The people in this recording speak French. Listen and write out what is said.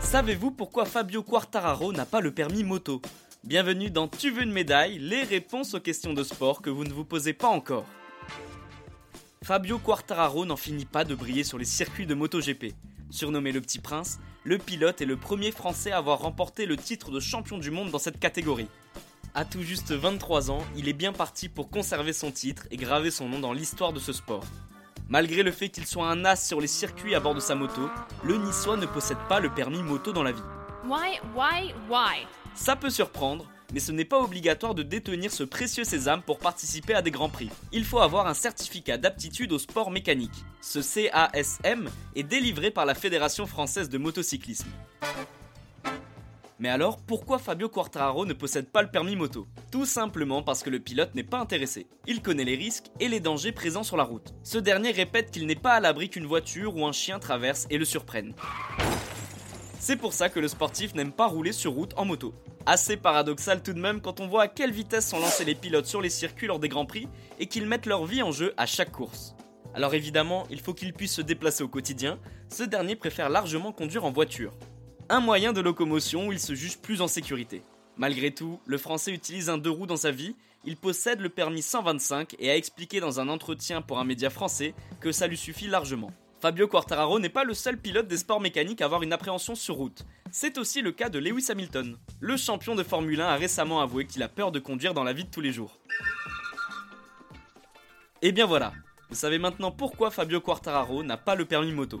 Savez-vous pourquoi Fabio Quartararo n'a pas le permis moto Bienvenue dans Tu veux une médaille, les réponses aux questions de sport que vous ne vous posez pas encore. Fabio Quartararo n'en finit pas de briller sur les circuits de MotoGP. Surnommé le Petit Prince, le pilote est le premier Français à avoir remporté le titre de champion du monde dans cette catégorie. À tout juste 23 ans, il est bien parti pour conserver son titre et graver son nom dans l'histoire de ce sport. Malgré le fait qu'il soit un as sur les circuits à bord de sa moto, le Niçois ne possède pas le permis moto dans la vie. Why, why, why? Ça peut surprendre, mais ce n'est pas obligatoire de détenir ce précieux sésame pour participer à des grands prix. Il faut avoir un certificat d'aptitude au sport mécanique. Ce CASM est délivré par la Fédération française de motocyclisme. Mais alors, pourquoi Fabio Quartararo ne possède pas le permis moto? Tout simplement parce que le pilote n'est pas intéressé. Il connaît les risques et les dangers présents sur la route. Ce dernier répète qu'il n'est pas à l'abri qu'une voiture ou un chien traverse et le surprenne. C'est pour ça que le sportif n'aime pas rouler sur route en moto. Assez paradoxal tout de même quand on voit à quelle vitesse sont lancés les pilotes sur les circuits lors des grands prix et qu'ils mettent leur vie en jeu à chaque course. Alors évidemment, il faut qu'il puisse se déplacer au quotidien, ce dernier préfère largement conduire en voiture un moyen de locomotion où il se juge plus en sécurité. Malgré tout, le français utilise un deux roues dans sa vie, il possède le permis 125 et a expliqué dans un entretien pour un média français que ça lui suffit largement. Fabio Quartararo n'est pas le seul pilote des sports mécaniques à avoir une appréhension sur route. C'est aussi le cas de Lewis Hamilton. Le champion de Formule 1 a récemment avoué qu'il a peur de conduire dans la vie de tous les jours. Et bien voilà, vous savez maintenant pourquoi Fabio Quartararo n'a pas le permis moto.